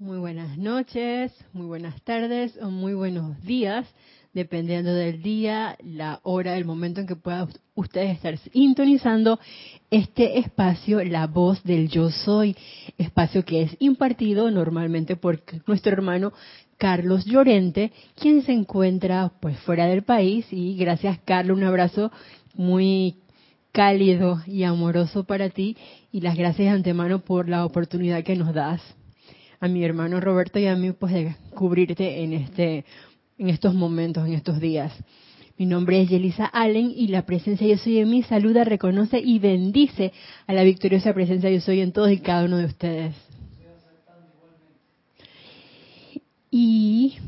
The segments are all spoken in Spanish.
Muy buenas noches, muy buenas tardes o muy buenos días, dependiendo del día, la hora, el momento en que puedan ustedes estar sintonizando este espacio, la voz del yo soy, espacio que es impartido normalmente por nuestro hermano Carlos Llorente, quien se encuentra pues fuera del país. Y gracias Carlos, un abrazo muy cálido y amoroso para ti. Y las gracias de antemano por la oportunidad que nos das a mi hermano Roberto y a mí pues de cubrirte en este en estos momentos, en estos días. Mi nombre es Yelisa Allen y la presencia Yo Soy en mí saluda, reconoce y bendice a la victoriosa presencia Yo Soy en todos y cada uno de ustedes. Y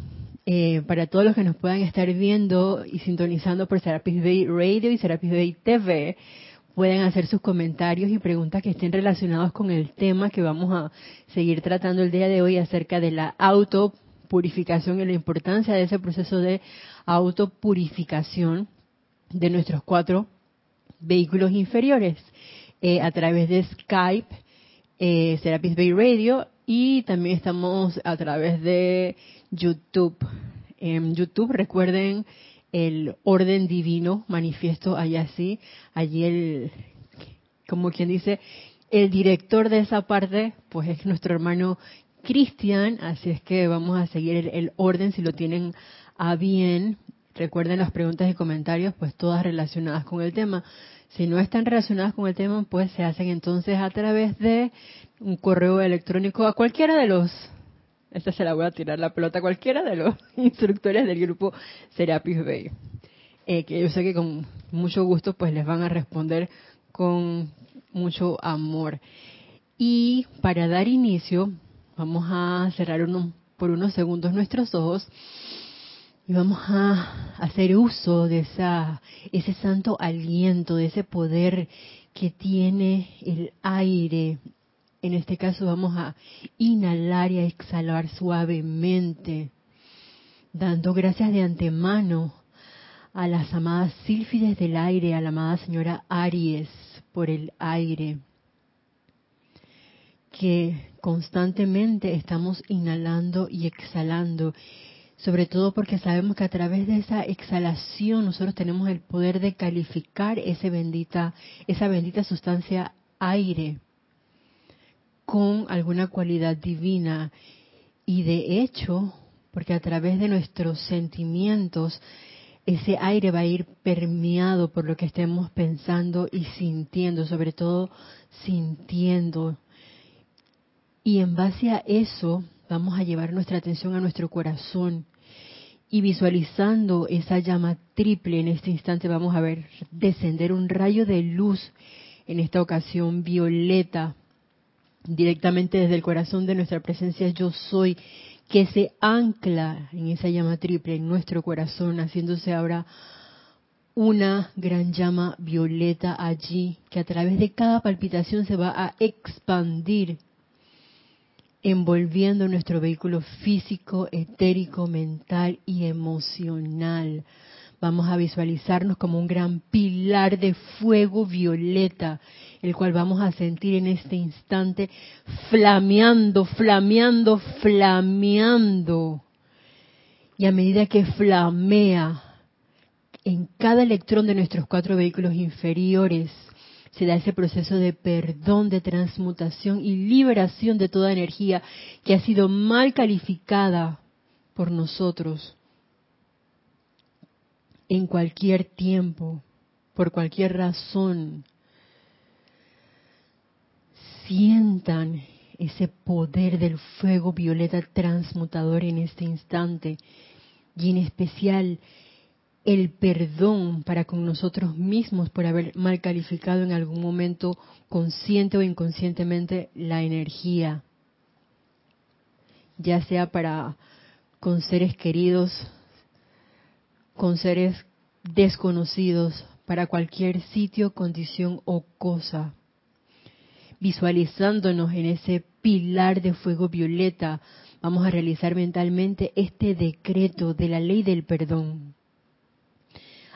eh, para todos los que nos puedan estar viendo y sintonizando por Serapis Bay Radio y Serapis Bay TV, pueden hacer sus comentarios y preguntas que estén relacionados con el tema que vamos a seguir tratando el día de hoy acerca de la autopurificación y la importancia de ese proceso de autopurificación de nuestros cuatro vehículos inferiores eh, a través de Skype, eh, Serapis Bay Radio y también estamos a través de YouTube. En YouTube recuerden el orden divino manifiesto allá sí, allí el, como quien dice, el director de esa parte, pues es nuestro hermano Cristian, así es que vamos a seguir el, orden si lo tienen a bien. Recuerden las preguntas y comentarios, pues todas relacionadas con el tema. Si no están relacionadas con el tema, pues se hacen entonces a través de un correo electrónico a cualquiera de los esta se la voy a tirar la pelota a cualquiera de los instructores del grupo Serapis Bay. Eh, que yo sé que con mucho gusto pues les van a responder con mucho amor. Y para dar inicio, vamos a cerrar por unos segundos nuestros ojos y vamos a hacer uso de esa, ese santo aliento, de ese poder que tiene el aire, en este caso vamos a inhalar y a exhalar suavemente, dando gracias de antemano a las amadas sílfides del aire, a la amada señora Aries por el aire, que constantemente estamos inhalando y exhalando, sobre todo porque sabemos que a través de esa exhalación nosotros tenemos el poder de calificar ese bendita, esa bendita sustancia aire con alguna cualidad divina. Y de hecho, porque a través de nuestros sentimientos, ese aire va a ir permeado por lo que estemos pensando y sintiendo, sobre todo sintiendo. Y en base a eso vamos a llevar nuestra atención a nuestro corazón y visualizando esa llama triple en este instante vamos a ver descender un rayo de luz, en esta ocasión violeta, directamente desde el corazón de nuestra presencia yo soy, que se ancla en esa llama triple en nuestro corazón, haciéndose ahora una gran llama violeta allí, que a través de cada palpitación se va a expandir, envolviendo nuestro vehículo físico, etérico, mental y emocional. Vamos a visualizarnos como un gran pilar de fuego violeta el cual vamos a sentir en este instante flameando, flameando, flameando. Y a medida que flamea en cada electrón de nuestros cuatro vehículos inferiores, se da ese proceso de perdón, de transmutación y liberación de toda energía que ha sido mal calificada por nosotros en cualquier tiempo, por cualquier razón, sientan ese poder del fuego violeta transmutador en este instante y en especial el perdón para con nosotros mismos por haber mal calificado en algún momento consciente o inconscientemente la energía, ya sea para con seres queridos, con seres desconocidos, para cualquier sitio, condición o cosa visualizándonos en ese pilar de fuego violeta, vamos a realizar mentalmente este decreto de la ley del perdón.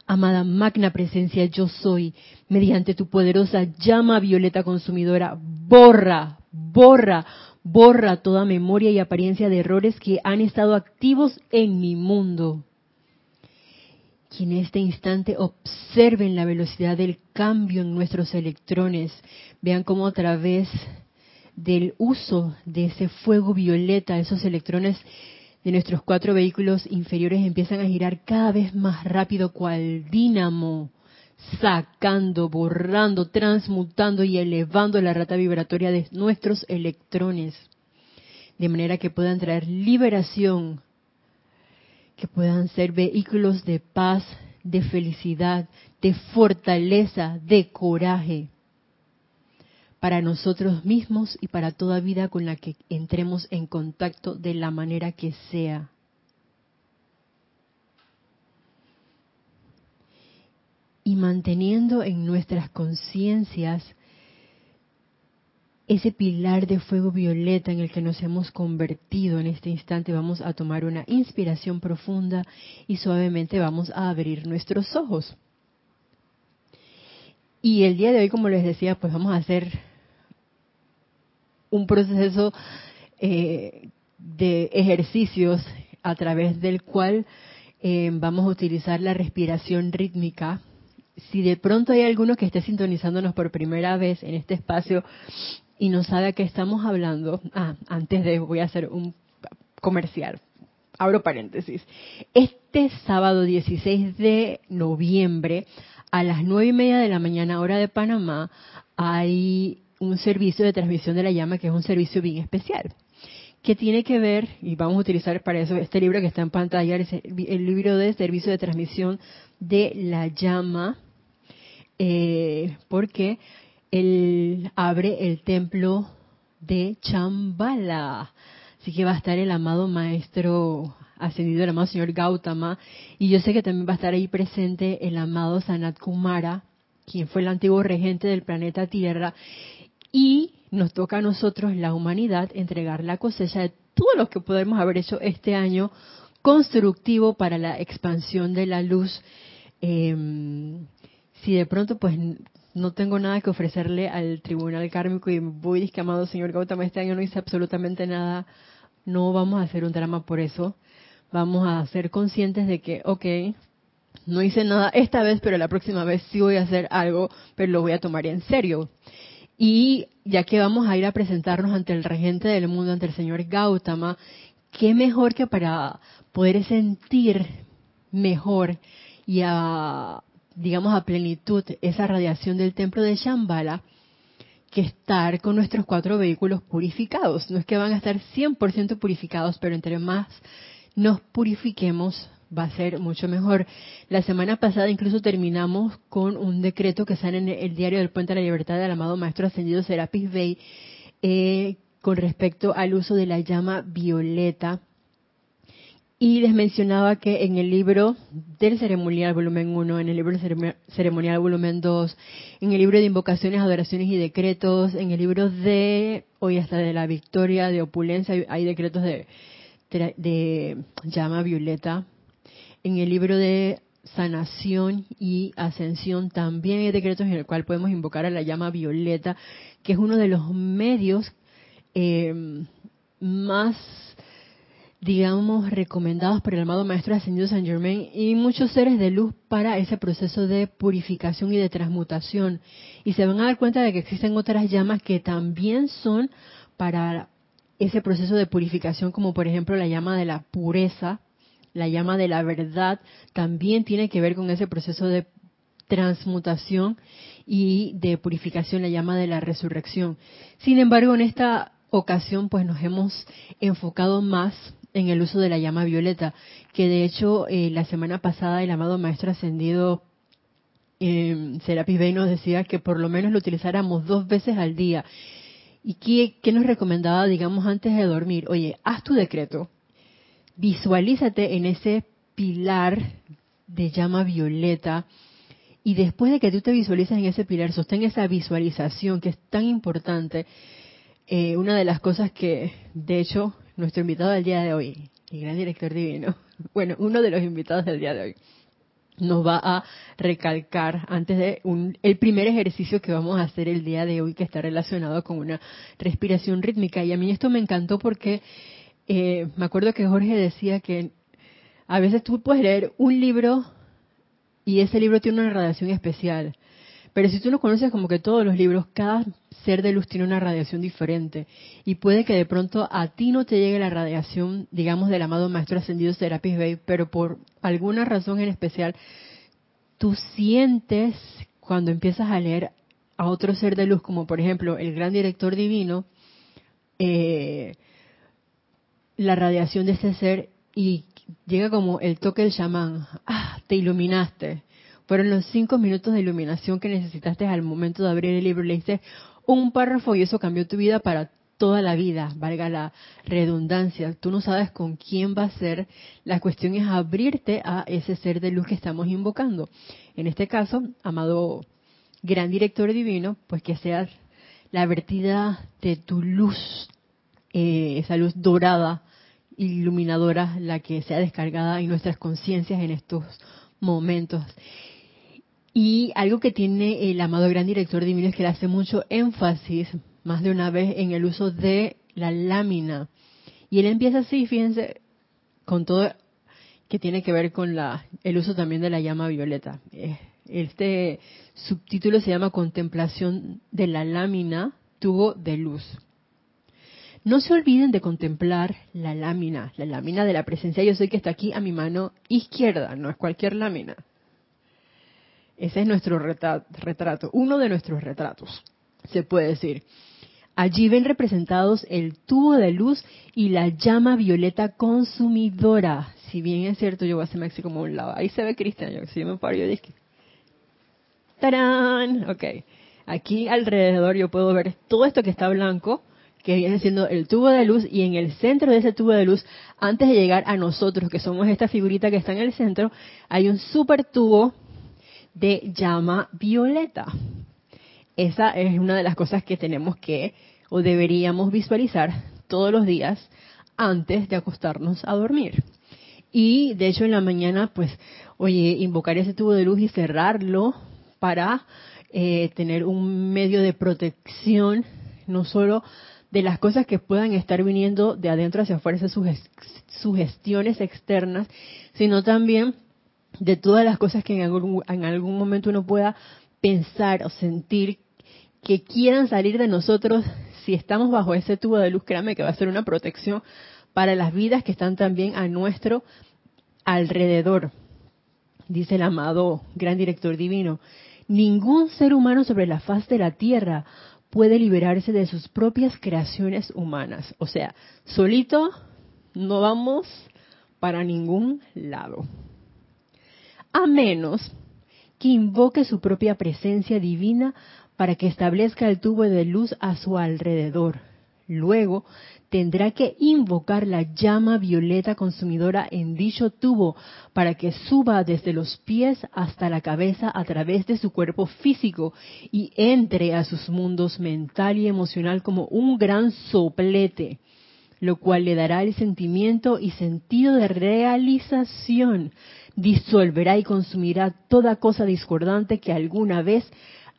Amada magna presencia, yo soy, mediante tu poderosa llama violeta consumidora, borra, borra, borra toda memoria y apariencia de errores que han estado activos en mi mundo. Que en este instante observen la velocidad del cambio en nuestros electrones, vean cómo a través del uso de ese fuego violeta, esos electrones de nuestros cuatro vehículos inferiores empiezan a girar cada vez más rápido cual dínamo, sacando, borrando, transmutando y elevando la rata vibratoria de nuestros electrones, de manera que puedan traer liberación, que puedan ser vehículos de paz, de felicidad, de fortaleza, de coraje para nosotros mismos y para toda vida con la que entremos en contacto de la manera que sea. Y manteniendo en nuestras conciencias ese pilar de fuego violeta en el que nos hemos convertido en este instante, vamos a tomar una inspiración profunda y suavemente vamos a abrir nuestros ojos. Y el día de hoy, como les decía, pues vamos a hacer un proceso eh, de ejercicios a través del cual eh, vamos a utilizar la respiración rítmica. Si de pronto hay alguno que esté sintonizándonos por primera vez en este espacio y no sabe a qué estamos hablando, ah, antes de voy a hacer un comercial. Abro paréntesis. Este sábado 16 de noviembre a las nueve y media de la mañana hora de Panamá hay un servicio de transmisión de la llama que es un servicio bien especial que tiene que ver, y vamos a utilizar para eso este libro que está en pantalla, el libro de servicio de transmisión de la llama, eh, porque él abre el templo de Chambala. Así que va a estar el amado maestro ascendido, el amado señor Gautama, y yo sé que también va a estar ahí presente el amado Sanat Kumara, quien fue el antiguo regente del planeta Tierra, y nos toca a nosotros, la humanidad, entregar la cosecha de todo lo que podemos haber hecho este año constructivo para la expansión de la luz. Em, si de pronto pues no tengo nada que ofrecerle al tribunal kármico y voy discamado, señor Gautama, este año no hice absolutamente nada, no vamos a hacer un drama por eso. Vamos a ser conscientes de que, ok, no hice nada esta vez, pero la próxima vez sí voy a hacer algo, pero lo voy a tomar en serio. Y ya que vamos a ir a presentarnos ante el regente del mundo, ante el señor Gautama, qué mejor que para poder sentir mejor y a, digamos, a plenitud esa radiación del templo de Shambhala, que estar con nuestros cuatro vehículos purificados. No es que van a estar 100% purificados, pero entre más nos purifiquemos, va a ser mucho mejor. La semana pasada incluso terminamos con un decreto que sale en el diario del Puente de la Libertad del amado Maestro Ascendido Serapis Bey eh, con respecto al uso de la llama violeta. Y les mencionaba que en el libro del ceremonial volumen 1, en el libro del ceremonial volumen 2, en el libro de invocaciones, adoraciones y decretos, en el libro de, hoy hasta de la victoria, de opulencia, hay decretos de, de llama violeta. En el libro de sanación y ascensión también hay decretos en el cual podemos invocar a la llama violeta, que es uno de los medios eh, más, digamos, recomendados por el amado Maestro Ascendido San Germain y muchos seres de luz para ese proceso de purificación y de transmutación. Y se van a dar cuenta de que existen otras llamas que también son para ese proceso de purificación, como por ejemplo la llama de la pureza, la llama de la verdad, también tiene que ver con ese proceso de transmutación y de purificación, la llama de la resurrección. Sin embargo, en esta ocasión, pues nos hemos enfocado más en el uso de la llama violeta, que de hecho eh, la semana pasada el amado Maestro Ascendido eh, Serapis Bey nos decía que por lo menos lo utilizáramos dos veces al día. ¿Y qué, nos recomendaba, digamos, antes de dormir? Oye, haz tu decreto, visualízate en ese pilar de llama violeta y después de que tú te visualices en ese pilar, sostén esa visualización que es tan importante. Eh, una de las cosas que, de hecho, nuestro invitado del día de hoy, el gran director divino, bueno, uno de los invitados del día de hoy, nos va a recalcar antes de un, el primer ejercicio que vamos a hacer el día de hoy que está relacionado con una respiración rítmica. Y a mí esto me encantó porque eh, me acuerdo que Jorge decía que a veces tú puedes leer un libro y ese libro tiene una radiación especial. Pero si tú no conoces como que todos los libros, cada ser de luz tiene una radiación diferente. Y puede que de pronto a ti no te llegue la radiación, digamos, del amado Maestro Ascendido Serapis Bey, pero por alguna razón en especial, tú sientes cuando empiezas a leer a otro ser de luz, como por ejemplo el gran director divino, eh, la radiación de ese ser y llega como el toque del chamán. Ah, te iluminaste. Fueron los cinco minutos de iluminación que necesitaste al momento de abrir el libro. Leíste un párrafo y eso cambió tu vida para toda la vida, valga la redundancia. Tú no sabes con quién va a ser. La cuestión es abrirte a ese ser de luz que estamos invocando. En este caso, amado gran director divino, pues que seas la vertida de tu luz, eh, esa luz dorada, iluminadora, la que sea descargada en nuestras conciencias en estos momentos. Y algo que tiene el amado gran director divino es que le hace mucho énfasis, más de una vez, en el uso de la lámina. Y él empieza así, fíjense, con todo que tiene que ver con la, el uso también de la llama violeta. Eh, este subtítulo se llama Contemplación de la lámina, tubo de luz. No se olviden de contemplar la lámina, la lámina de la presencia yo soy que está aquí a mi mano izquierda, no es cualquier lámina. Ese es nuestro retrato, uno de nuestros retratos, se puede decir. Allí ven representados el tubo de luz y la llama violeta consumidora. Si bien es cierto, yo voy a hacerme así como un lado. Ahí se ve Cristian, yo, si yo me paro, yo dije, ¡tarán! Ok, aquí alrededor yo puedo ver todo esto que está blanco, que viene siendo el tubo de luz, y en el centro de ese tubo de luz, antes de llegar a nosotros, que somos esta figurita que está en el centro, hay un super tubo de llama violeta. Esa es una de las cosas que tenemos que o deberíamos visualizar todos los días antes de acostarnos a dormir. Y de hecho en la mañana, pues, oye, invocar ese tubo de luz y cerrarlo para eh, tener un medio de protección, no solo de las cosas que puedan estar viniendo de adentro hacia afuera, esas sugestiones externas, sino también de todas las cosas que en algún, en algún momento uno pueda pensar o sentir que quieran salir de nosotros, si estamos bajo ese tubo de luz, créame que va a ser una protección para las vidas que están también a nuestro alrededor. Dice el amado gran director divino, ningún ser humano sobre la faz de la tierra puede liberarse de sus propias creaciones humanas. O sea, solito no vamos para ningún lado a menos que invoque su propia presencia divina para que establezca el tubo de luz a su alrededor. Luego tendrá que invocar la llama violeta consumidora en dicho tubo para que suba desde los pies hasta la cabeza a través de su cuerpo físico y entre a sus mundos mental y emocional como un gran soplete, lo cual le dará el sentimiento y sentido de realización disolverá y consumirá toda cosa discordante que alguna vez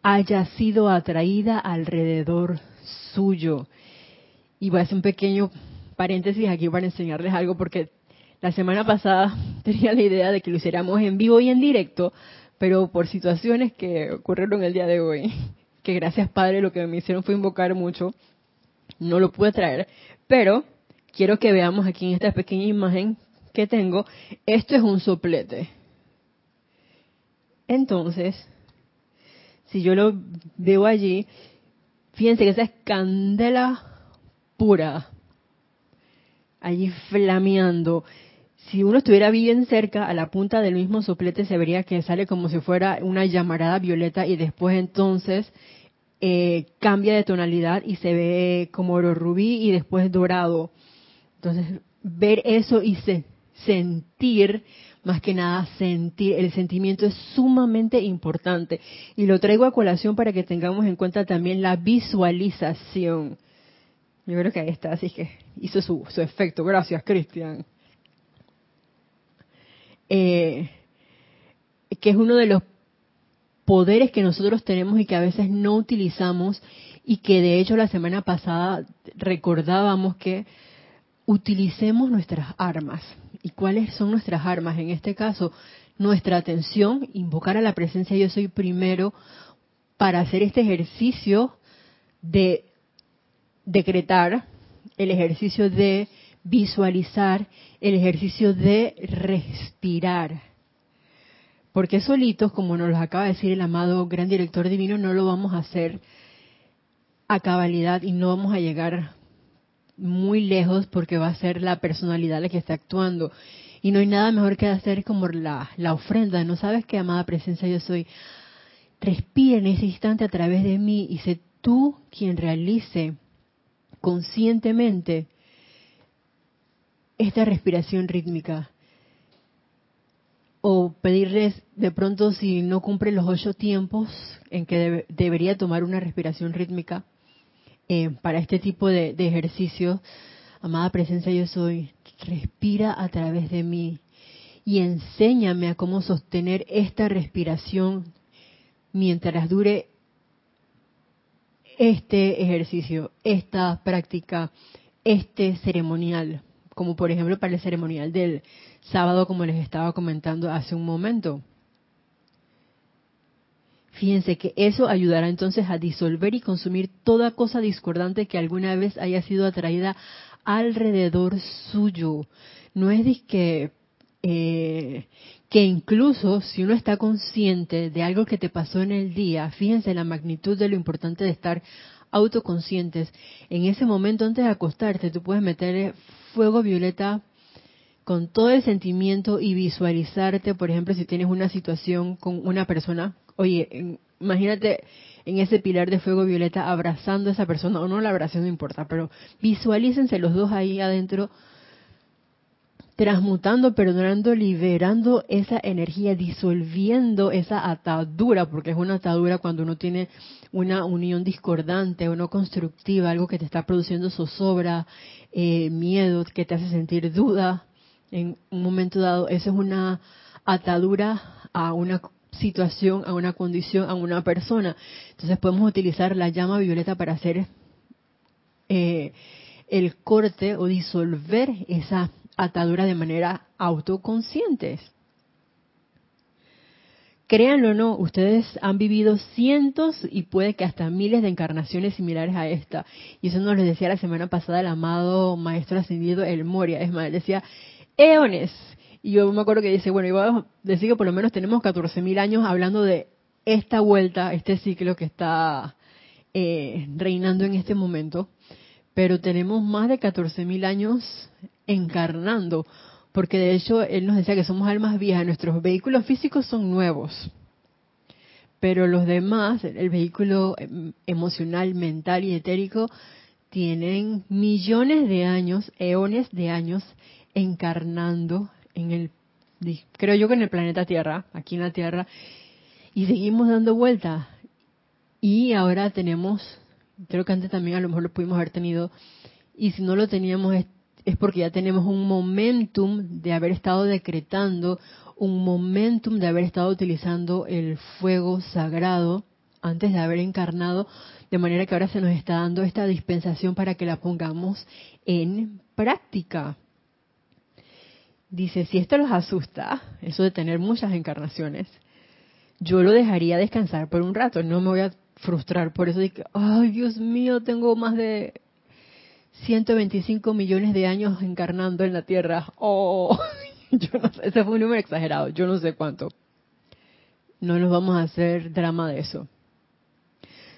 haya sido atraída alrededor suyo. Y voy a hacer un pequeño paréntesis aquí para enseñarles algo porque la semana pasada tenía la idea de que lo hiciéramos en vivo y en directo, pero por situaciones que ocurrieron el día de hoy, que gracias Padre lo que me hicieron fue invocar mucho, no lo pude traer, pero quiero que veamos aquí en esta pequeña imagen que tengo, esto es un soplete. Entonces, si yo lo veo allí, fíjense que esa es candela pura, allí flameando. Si uno estuviera bien cerca, a la punta del mismo soplete se vería que sale como si fuera una llamarada violeta y después entonces eh, cambia de tonalidad y se ve como oro rubí y después dorado. Entonces, ver eso y se sentir, más que nada sentir, el sentimiento es sumamente importante. Y lo traigo a colación para que tengamos en cuenta también la visualización. Yo creo que ahí está, así que hizo su, su efecto. Gracias, Cristian. Eh, que es uno de los poderes que nosotros tenemos y que a veces no utilizamos y que de hecho la semana pasada recordábamos que utilicemos nuestras armas. ¿Y cuáles son nuestras armas? En este caso, nuestra atención, invocar a la presencia yo soy primero para hacer este ejercicio de decretar, el ejercicio de visualizar, el ejercicio de respirar. Porque solitos, como nos lo acaba de decir el amado gran director divino, no lo vamos a hacer a cabalidad y no vamos a llegar muy lejos porque va a ser la personalidad la que está actuando. Y no hay nada mejor que hacer como la, la ofrenda. No sabes qué amada presencia yo soy. Respira en ese instante a través de mí y sé tú quien realice conscientemente esta respiración rítmica. O pedirles de pronto si no cumple los ocho tiempos en que debería tomar una respiración rítmica eh, para este tipo de, de ejercicios. Amada presencia yo soy, respira a través de mí y enséñame a cómo sostener esta respiración mientras dure este ejercicio, esta práctica, este ceremonial, como por ejemplo para el ceremonial del sábado, como les estaba comentando hace un momento. Fíjense que eso ayudará entonces a disolver y consumir toda cosa discordante que alguna vez haya sido atraída alrededor suyo. No es que, eh, que incluso si uno está consciente de algo que te pasó en el día, fíjense la magnitud de lo importante de estar autoconscientes. En ese momento antes de acostarte, tú puedes meter fuego violeta con todo el sentimiento y visualizarte, por ejemplo, si tienes una situación con una persona Oye, imagínate en ese pilar de fuego violeta abrazando a esa persona, o no la abrazo, no importa, pero visualícense los dos ahí adentro, transmutando, perdonando, liberando esa energía, disolviendo esa atadura, porque es una atadura cuando uno tiene una unión discordante o no constructiva, algo que te está produciendo zozobra, eh, miedo, que te hace sentir duda en un momento dado. Esa es una atadura a una situación, a una condición, a una persona. Entonces podemos utilizar la llama violeta para hacer eh, el corte o disolver esa atadura de manera autoconsciente. Créanlo o no, ustedes han vivido cientos y puede que hasta miles de encarnaciones similares a esta. Y eso nos lo decía la semana pasada el amado maestro ascendido El Moria. Es más, decía, eones, y yo me acuerdo que dice, bueno, iba a decir que por lo menos tenemos 14.000 años hablando de esta vuelta, este ciclo que está eh, reinando en este momento, pero tenemos más de 14.000 años encarnando, porque de hecho él nos decía que somos almas viejas, nuestros vehículos físicos son nuevos, pero los demás, el vehículo em, emocional, mental y etérico, tienen millones de años, eones de años encarnando en el, creo yo que en el planeta Tierra, aquí en la Tierra, y seguimos dando vueltas. Y ahora tenemos, creo que antes también a lo mejor lo pudimos haber tenido, y si no lo teníamos es, es porque ya tenemos un momentum de haber estado decretando, un momentum de haber estado utilizando el fuego sagrado antes de haber encarnado, de manera que ahora se nos está dando esta dispensación para que la pongamos en práctica. Dice, si esto los asusta, eso de tener muchas encarnaciones, yo lo dejaría descansar por un rato, no me voy a frustrar por eso de que, ay Dios mío, tengo más de 125 millones de años encarnando en la Tierra. Oh, ese fue un número exagerado, yo no sé cuánto. No nos vamos a hacer drama de eso.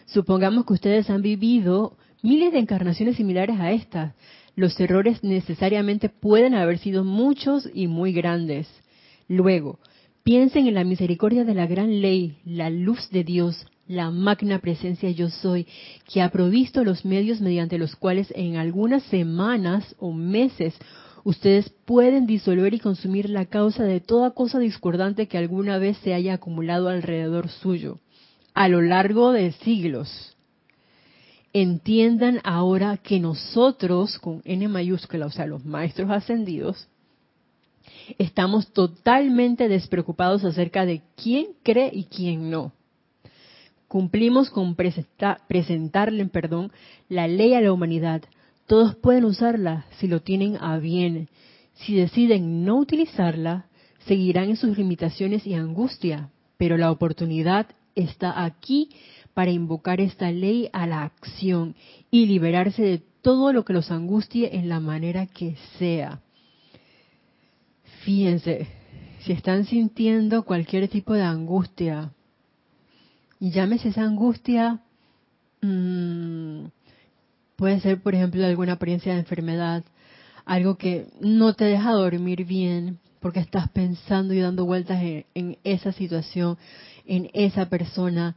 Supongamos que ustedes han vivido miles de encarnaciones similares a estas los errores necesariamente pueden haber sido muchos y muy grandes. Luego, piensen en la misericordia de la gran ley, la luz de Dios, la magna presencia yo soy, que ha provisto los medios mediante los cuales en algunas semanas o meses ustedes pueden disolver y consumir la causa de toda cosa discordante que alguna vez se haya acumulado alrededor suyo, a lo largo de siglos entiendan ahora que nosotros, con N mayúscula, o sea, los maestros ascendidos, Estamos totalmente despreocupados acerca de quién cree y quién no. Cumplimos con presentarle, perdón, la ley a la humanidad. Todos pueden usarla si lo tienen a bien. Si deciden no utilizarla, seguirán en sus limitaciones y angustia, pero la oportunidad está aquí para invocar esta ley a la acción y liberarse de todo lo que los angustie en la manera que sea. Fíjense, si están sintiendo cualquier tipo de angustia, y llámese esa angustia, mm, puede ser, por ejemplo, alguna apariencia de enfermedad, algo que no te deja dormir bien porque estás pensando y dando vueltas en esa situación, en esa persona.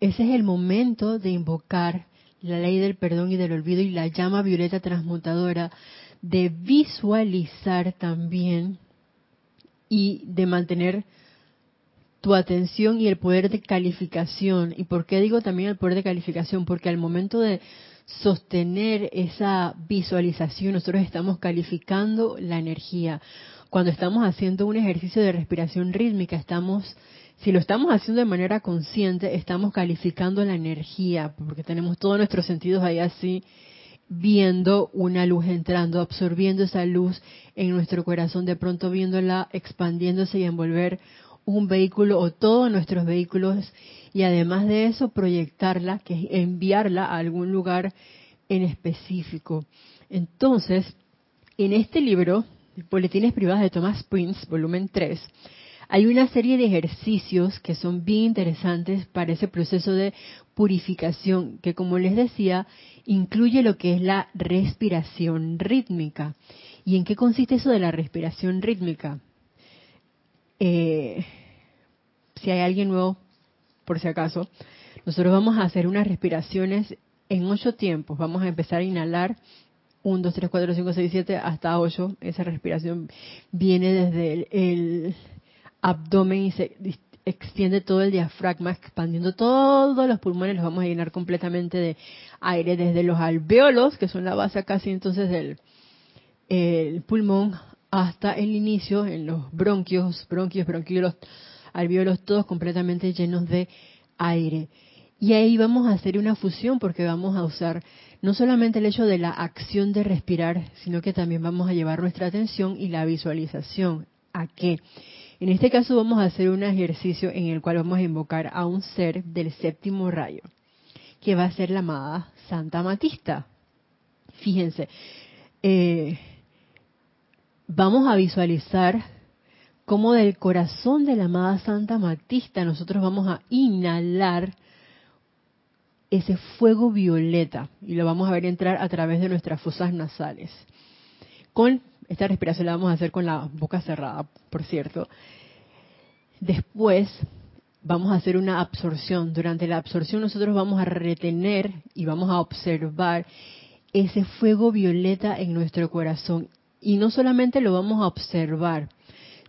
Ese es el momento de invocar la ley del perdón y del olvido y la llama violeta transmutadora, de visualizar también y de mantener tu atención y el poder de calificación. ¿Y por qué digo también el poder de calificación? Porque al momento de sostener esa visualización, nosotros estamos calificando la energía. Cuando estamos haciendo un ejercicio de respiración rítmica, estamos, si lo estamos haciendo de manera consciente, estamos calificando la energía, porque tenemos todos nuestros sentidos ahí así, viendo una luz entrando, absorbiendo esa luz en nuestro corazón, de pronto viéndola expandiéndose y envolver un vehículo o todos nuestros vehículos y además de eso proyectarla, que es enviarla a algún lugar en específico. Entonces, en este libro, Boletines Privados de Thomas Prince, volumen 3, hay una serie de ejercicios que son bien interesantes para ese proceso de purificación, que como les decía, incluye lo que es la respiración rítmica. ¿Y en qué consiste eso de la respiración rítmica? Eh, si hay alguien nuevo, por si acaso, nosotros vamos a hacer unas respiraciones en ocho tiempos. Vamos a empezar a inhalar 1, 2, 3, 4, 5, 6, 7 hasta 8. Esa respiración viene desde el, abdomen y se extiende todo el diafragma, expandiendo todos los pulmones. Los vamos a llenar completamente de aire desde los alveolos, que son la base casi entonces del el pulmón, hasta el inicio en los bronquios, bronquios, bronquiolos, alveolos, todos completamente llenos de aire. Y ahí vamos a hacer una fusión porque vamos a usar no solamente el hecho de la acción de respirar, sino que también vamos a llevar nuestra atención y la visualización. ¿A qué? En este caso vamos a hacer un ejercicio en el cual vamos a invocar a un ser del séptimo rayo, que va a ser la amada Santa Matista. Fíjense, eh, vamos a visualizar cómo del corazón de la amada Santa Matista nosotros vamos a inhalar ese fuego violeta y lo vamos a ver entrar a través de nuestras fosas nasales. Con esta respiración la vamos a hacer con la boca cerrada, por cierto. Después vamos a hacer una absorción. Durante la absorción nosotros vamos a retener y vamos a observar ese fuego violeta en nuestro corazón y no solamente lo vamos a observar,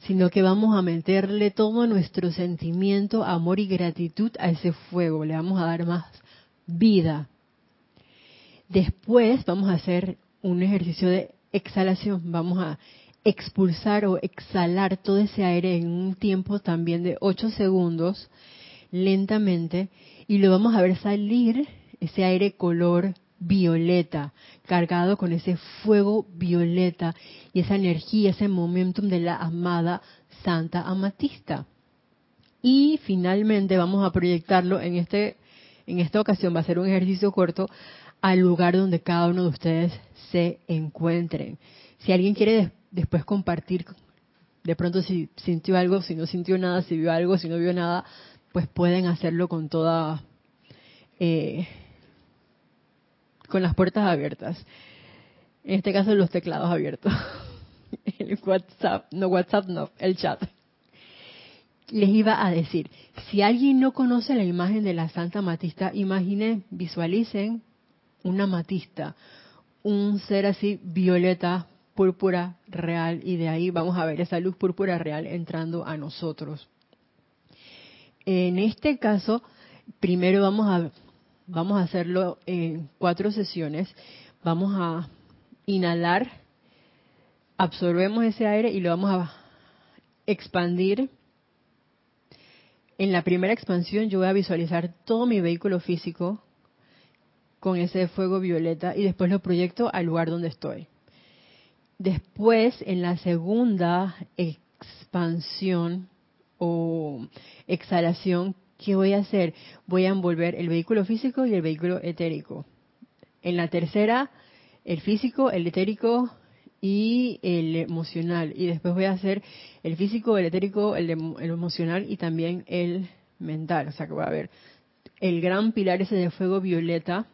sino que vamos a meterle todo nuestro sentimiento, amor y gratitud a ese fuego. Le vamos a dar más vida. Después vamos a hacer un ejercicio de exhalación. Vamos a expulsar o exhalar todo ese aire en un tiempo también de 8 segundos, lentamente, y lo vamos a ver salir ese aire color violeta, cargado con ese fuego violeta y esa energía, ese momentum de la amada Santa Amatista. Y finalmente vamos a proyectarlo en este en esta ocasión va a ser un ejercicio corto al lugar donde cada uno de ustedes se encuentren. Si alguien quiere después compartir de pronto si sintió algo, si no sintió nada, si vio algo, si no vio nada, pues pueden hacerlo con toda eh, con las puertas abiertas. En este caso los teclados abiertos. El WhatsApp, no WhatsApp, no, el chat. Les iba a decir, si alguien no conoce la imagen de la Santa Matista, imaginen, visualicen una matista, un ser así violeta, púrpura real, y de ahí vamos a ver esa luz púrpura real entrando a nosotros. En este caso, primero vamos a Vamos a hacerlo en cuatro sesiones. Vamos a inhalar absorbemos ese aire y lo vamos a expandir. En la primera expansión yo voy a visualizar todo mi vehículo físico con ese fuego violeta y después lo proyecto al lugar donde estoy. Después, en la segunda expansión o exhalación, ¿qué voy a hacer? Voy a envolver el vehículo físico y el vehículo etérico. En la tercera, el físico, el etérico y el emocional. Y después voy a hacer el físico, el etérico, el, emocional y también el mental. O sea que voy a ver el gran pilar ese de fuego violeta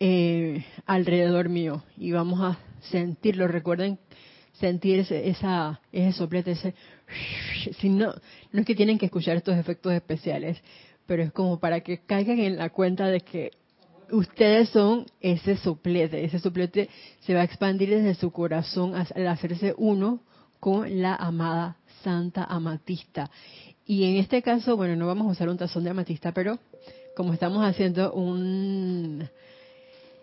eh, alrededor mío. Y vamos a sentirlo. Recuerden sentir ese, esa, ese soplete, ese... Si no, no es que tienen que escuchar estos efectos especiales, pero es como para que caigan en la cuenta de que ustedes son ese soplete. Ese soplete se va a expandir desde su corazón al hacerse uno con la amada Santa Amatista. Y en este caso, bueno, no vamos a usar un tazón de amatista, pero como estamos haciendo un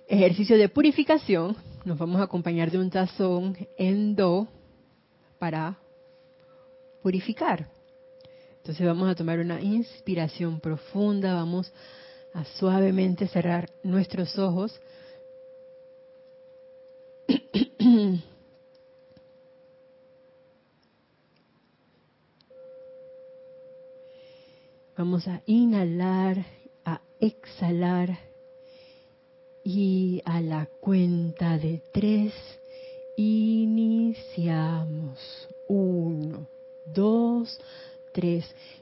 ejercicio de purificación, nos vamos a acompañar de un tazón en do para purificar. Entonces vamos a tomar una inspiración profunda, vamos a suavemente cerrar nuestros ojos. Vamos a inhalar, a exhalar y a la cuenta de tres iniciamos. Uno, dos, tres.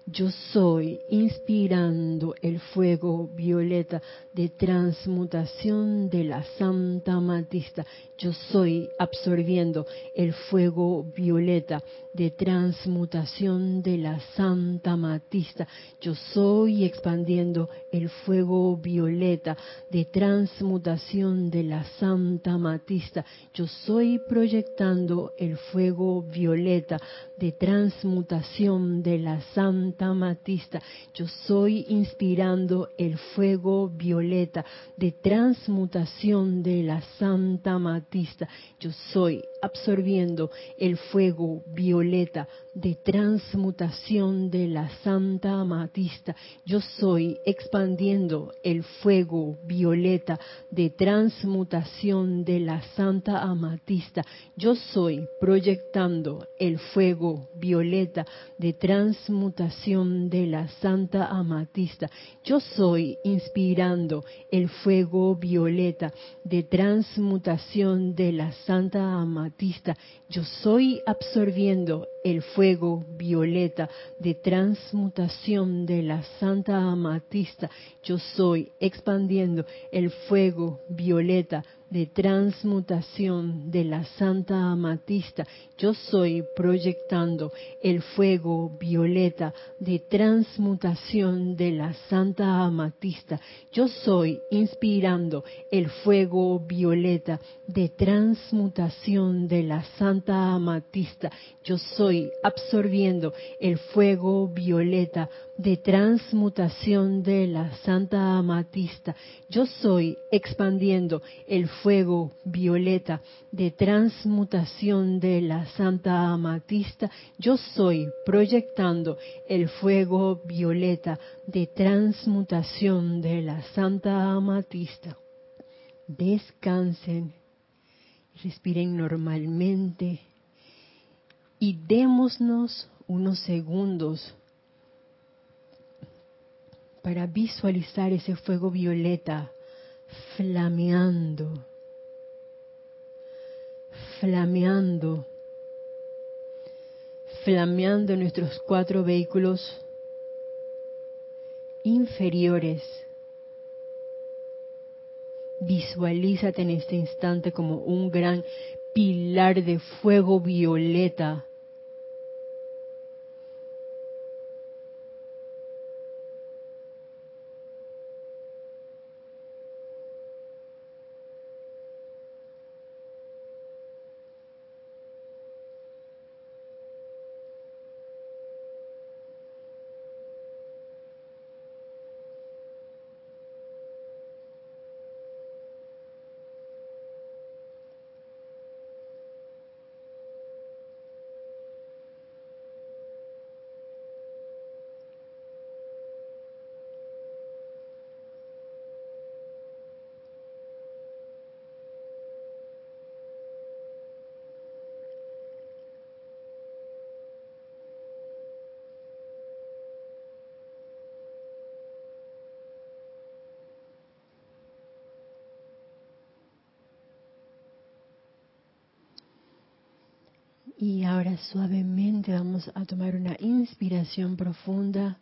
Yo soy inspirando el fuego violeta de transmutación de la Santa Matista. Yo soy absorbiendo el fuego violeta de transmutación de la Santa Matista. Yo soy expandiendo el fuego violeta de transmutación de la Santa Matista. Yo soy proyectando el fuego violeta de transmutación de la Santa Matista. Yo soy inspirando el fuego violeta de transmutación de la Santa Matista. Yo soy absorbiendo el fuego violeta de transmutación de la Santa Amatista. Yo soy expandiendo el fuego violeta de transmutación de la Santa Amatista. Yo soy proyectando el fuego violeta de transmutación de la Santa Amatista. Yo soy inspirando el fuego violeta de transmutación de la Santa Amatista. Yo soy absorbiendo el fuego violeta de transmutación de la Santa Amatista. Yo soy expandiendo el fuego violeta de transmutación de la Santa Amatista. Yo soy proyectando el fuego violeta de transmutación de la Santa Amatista. Yo soy inspirando el fuego violeta de transmutación de la Santa Amatista. Yo soy absorbiendo el fuego violeta de transmutación de la Santa Amatista. Yo soy expandiendo el fuego violeta de transmutación de la Santa Amatista. Yo soy proyectando el fuego violeta de transmutación de la Santa Amatista. Descansen, respiren normalmente y démonos unos segundos para visualizar ese fuego violeta flameando, flameando, flameando nuestros cuatro vehículos inferiores. Visualízate en este instante como un gran pilar de fuego violeta suavemente vamos a tomar una inspiración profunda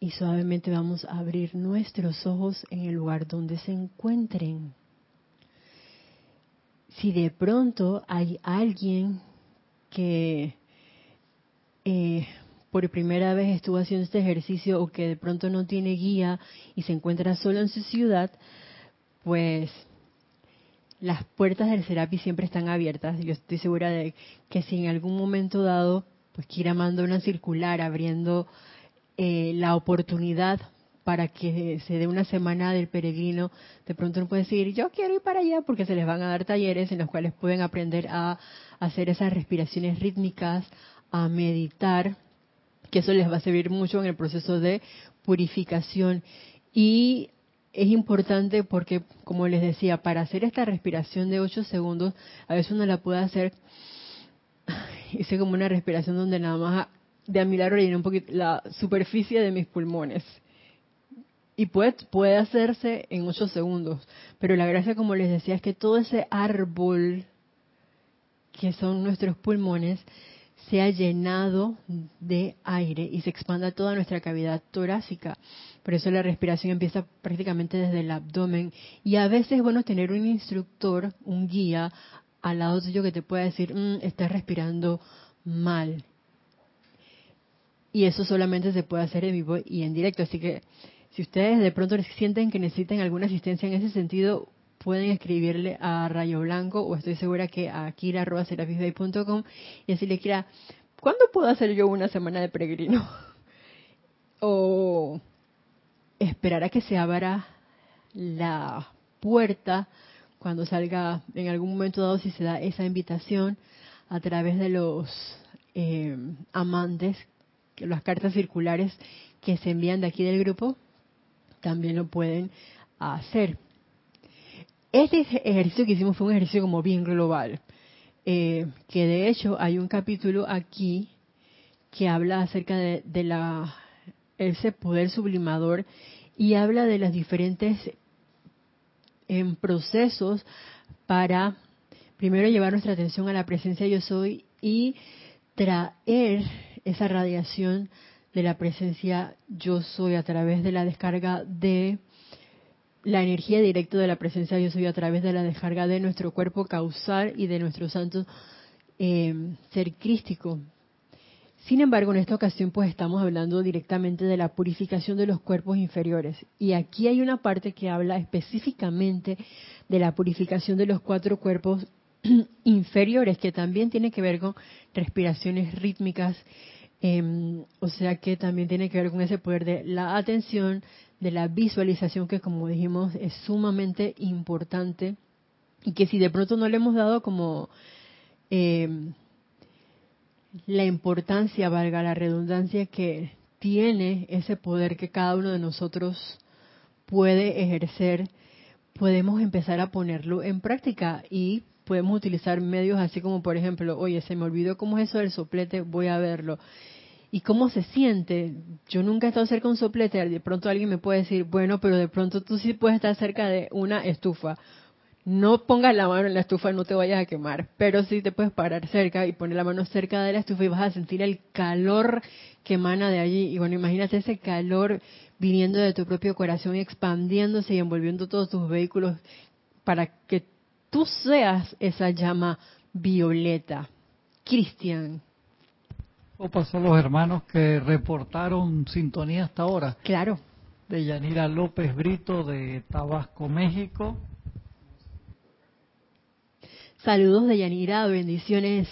y suavemente vamos a abrir nuestros ojos en el lugar donde se encuentren. Si de pronto hay alguien que eh, por primera vez estuvo haciendo este ejercicio o que de pronto no tiene guía y se encuentra solo en su ciudad, pues las puertas del Serapi siempre están abiertas. Yo estoy segura de que si en algún momento dado, pues quiera mandar una circular abriendo eh, la oportunidad para que se dé una semana del peregrino, de pronto no puede decir, yo quiero ir para allá porque se les van a dar talleres en los cuales pueden aprender a hacer esas respiraciones rítmicas, a meditar, que eso les va a servir mucho en el proceso de purificación. Y es importante porque, como les decía, para hacer esta respiración de 8 segundos, a veces uno la puede hacer, hice como una respiración donde nada más de a milagro llené un poquito la superficie de mis pulmones. Y puede, puede hacerse en 8 segundos. Pero la gracia, como les decía, es que todo ese árbol que son nuestros pulmones, se ha llenado de aire y se expanda toda nuestra cavidad torácica. Por eso la respiración empieza prácticamente desde el abdomen. Y a veces es bueno tener un instructor, un guía al lado tuyo que te pueda decir, mm, estás respirando mal. Y eso solamente se puede hacer en vivo y en directo. Así que si ustedes de pronto sienten que necesitan alguna asistencia en ese sentido, pueden escribirle a Rayo Blanco o estoy segura que a kira.com y decirle, Kira, ¿cuándo puedo hacer yo una semana de peregrino? o esperar a que se abra la puerta cuando salga en algún momento dado si se da esa invitación a través de los eh, amantes, las cartas circulares que se envían de aquí del grupo, también lo pueden hacer. Este ejercicio que hicimos fue un ejercicio como bien global, eh, que de hecho hay un capítulo aquí que habla acerca de, la ese poder sublimador y habla de los diferentes en procesos para primero llevar nuestra atención a la presencia yo soy y traer esa radiación de la presencia yo soy a través de la descarga de la energía directa de la presencia de Dios soy a través de la descarga de nuestro cuerpo causal y de nuestro santo eh, ser crístico. Sin embargo, en esta ocasión pues estamos hablando directamente de la purificación de los cuerpos inferiores. Y aquí hay una parte que habla específicamente de la purificación de los cuatro cuerpos inferiores, que también tiene que ver con respiraciones rítmicas, em, o sea que también tiene que ver con ese poder de la atención, de la visualización que como dijimos es sumamente importante y que si de pronto no le hemos dado como eh, la importancia, valga la redundancia, que tiene ese poder que cada uno de nosotros puede ejercer, podemos empezar a ponerlo en práctica y podemos utilizar medios así como por ejemplo, oye, se me olvidó cómo es eso del soplete, voy a verlo y cómo se siente. Yo nunca he estado cerca de un soplete, de pronto alguien me puede decir, bueno, pero de pronto tú sí puedes estar cerca de una estufa. No pongas la mano en la estufa, no te vayas a quemar, pero sí te puedes parar cerca y poner la mano cerca de la estufa y vas a sentir el calor que emana de allí. Y bueno, imagínate ese calor viniendo de tu propio corazón expandiéndose y envolviendo todos tus vehículos para que tú seas esa llama violeta. Cristian. ¿O pasó los hermanos que reportaron sintonía hasta ahora? Claro. De Yanira López Brito de Tabasco, México. Saludos de Yanira, bendiciones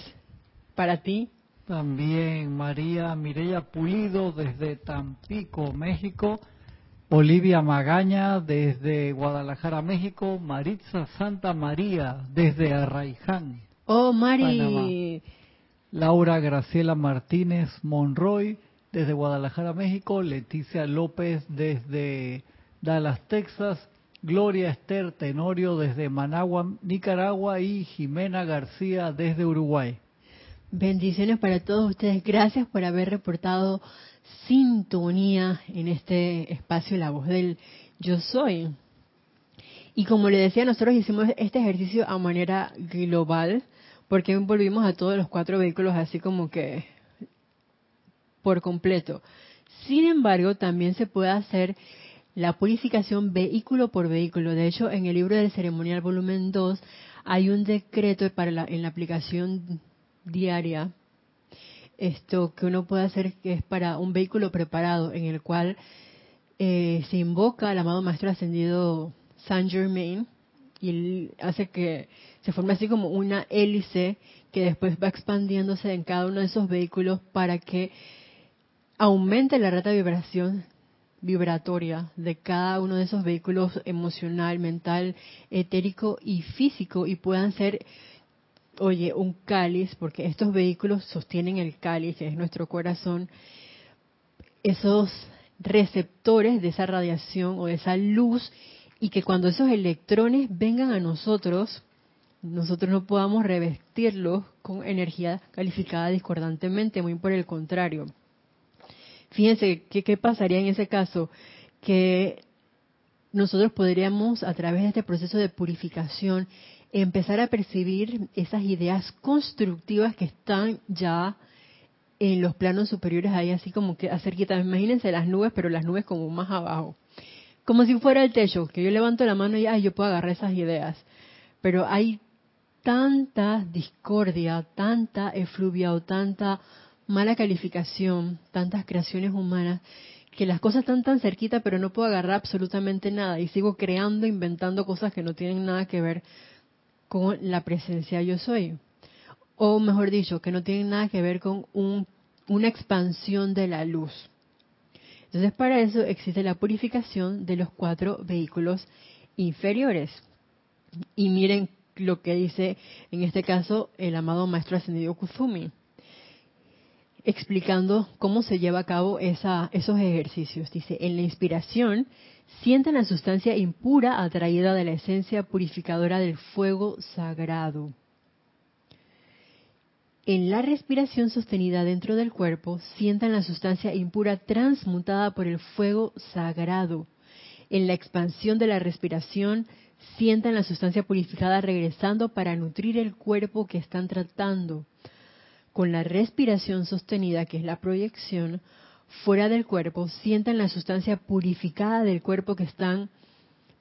para ti. También María Mireya Pulido desde Tampico, México. Olivia Magaña desde Guadalajara, México. Maritza Santa María desde Arraiján. Oh, Mari. Laura Graciela Martínez Monroy desde Guadalajara, México, Leticia López desde Dallas, Texas, Gloria Esther Tenorio desde Managua, Nicaragua y Jimena García desde Uruguay. Bendiciones para todos ustedes. Gracias por haber reportado sintonía en este espacio La Voz del Yo Soy. Y como le decía, nosotros hicimos este ejercicio a manera global porque volvimos a todos los cuatro vehículos así como que por completo. Sin embargo, también se puede hacer la purificación vehículo por vehículo. De hecho, en el libro del ceremonial volumen 2 hay un decreto para la, en la aplicación diaria esto que uno puede hacer que es para un vehículo preparado en el cual eh, se invoca al amado maestro ascendido Saint Germain y hace que se forme así como una hélice que después va expandiéndose en cada uno de esos vehículos para que aumente la rata de vibración vibratoria de cada uno de esos vehículos emocional, mental, etérico y físico y puedan ser, oye, un cáliz, porque estos vehículos sostienen el cáliz, que es nuestro corazón, esos receptores de esa radiación o de esa luz y que cuando esos electrones vengan a nosotros, nosotros no podamos revestirlos con energía calificada discordantemente, muy por el contrario. Fíjense qué pasaría en ese caso, que nosotros podríamos a través de este proceso de purificación empezar a percibir esas ideas constructivas que están ya en los planos superiores ahí así como que acerquitas. Imagínense las nubes, pero las nubes como más abajo. Como si fuera el techo, que yo levanto la mano y ay, yo puedo agarrar esas ideas. Pero hay tanta discordia, tanta efluvia o tanta mala calificación, tantas creaciones humanas, que las cosas están tan cerquita, pero no puedo agarrar absolutamente nada y sigo creando, inventando cosas que no tienen nada que ver con la presencia yo soy o mejor dicho, que no tienen nada que ver con una expansión de la luz. Entonces, para eso existe la purificación de los cuatro vehículos inferiores. Y miren lo que dice en este caso el amado Maestro Ascendido Kuzumi, explicando cómo se lleva a cabo esa, esos ejercicios. Dice, en la inspiración, sienten la sustancia impura atraída de la esencia purificadora del fuego sagrado en la respiración sostenida dentro del cuerpo, sientan la sustancia impura transmutada por el fuego sagrado. En la expansión de la respiración, sientan la sustancia purificada regresando para nutrir el cuerpo que están tratando. Con la respiración sostenida, que es la proyección, fuera del cuerpo, sientan la sustancia purificada del cuerpo que están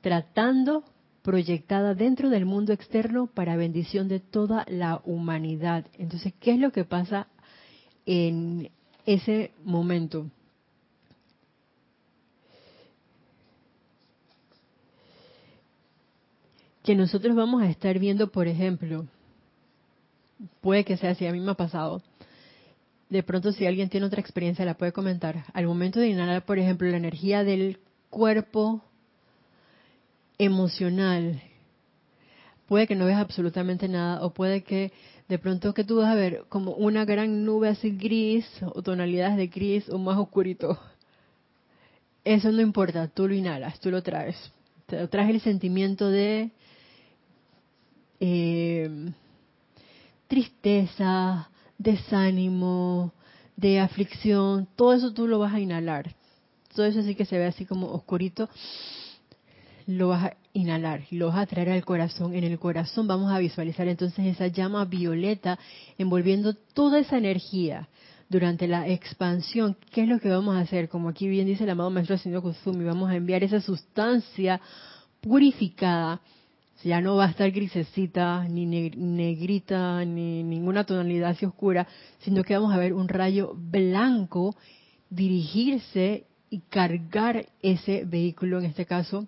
tratando proyectada dentro del mundo externo para bendición de toda la humanidad. Entonces, ¿qué es lo que pasa en ese momento? Que nosotros vamos a estar viendo, por ejemplo, puede que sea así, a mí me ha pasado. De pronto, si alguien tiene otra experiencia, la puede comentar. Al momento de inhalar, por ejemplo, la energía del cuerpo emocional. Puede que no veas absolutamente nada o puede que de pronto que tú vas a ver como una gran nube así gris o tonalidades de gris o más oscurito. Eso no importa, tú lo inhalas, tú lo traes. Te traes el sentimiento de eh, tristeza, desánimo, de aflicción, todo eso tú lo vas a inhalar. Todo eso sí que se ve así como oscurito lo vas a inhalar, lo vas a traer al corazón. En el corazón vamos a visualizar entonces esa llama violeta envolviendo toda esa energía durante la expansión. ¿Qué es lo que vamos a hacer? Como aquí bien dice el amado maestro Señor Kusumi, vamos a enviar esa sustancia purificada. Ya no va a estar grisecita, ni negrita, ni ninguna tonalidad así oscura, sino que vamos a ver un rayo blanco dirigirse y cargar ese vehículo, en este caso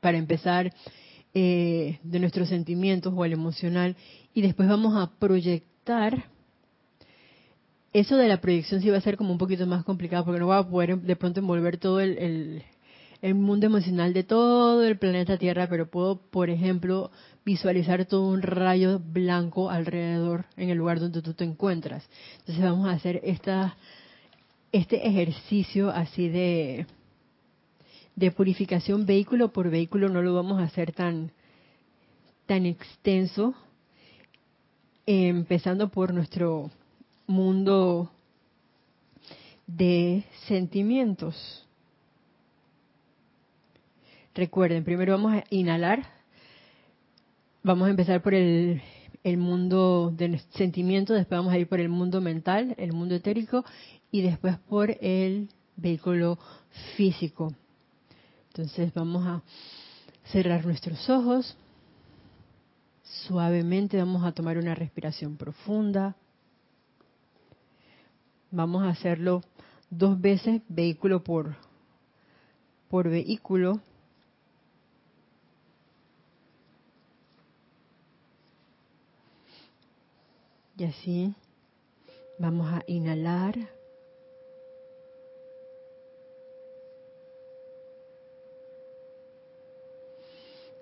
para empezar, eh, de nuestros sentimientos o el emocional, y después vamos a proyectar. Eso de la proyección sí va a ser como un poquito más complicado porque no va a poder de pronto envolver todo el mundo emocional de todo el planeta Tierra, pero puedo, por ejemplo, visualizar todo un rayo blanco alrededor en el lugar donde tú te encuentras. Entonces vamos a hacer esta, este ejercicio así de, de purificación vehículo por vehículo no lo vamos a hacer tan, tan extenso, empezando por nuestro mundo de sentimientos. Recuerden, primero vamos a inhalar, vamos a empezar por el el mundo del sentimiento, después vamos a ir por el mundo mental, el mundo etérico y después por el vehículo físico. Entonces vamos a cerrar nuestros ojos. Suavemente vamos a tomar una respiración profunda. Vamos a hacerlo dos veces, vehículo por, por vehículo. Y así vamos a inhalar.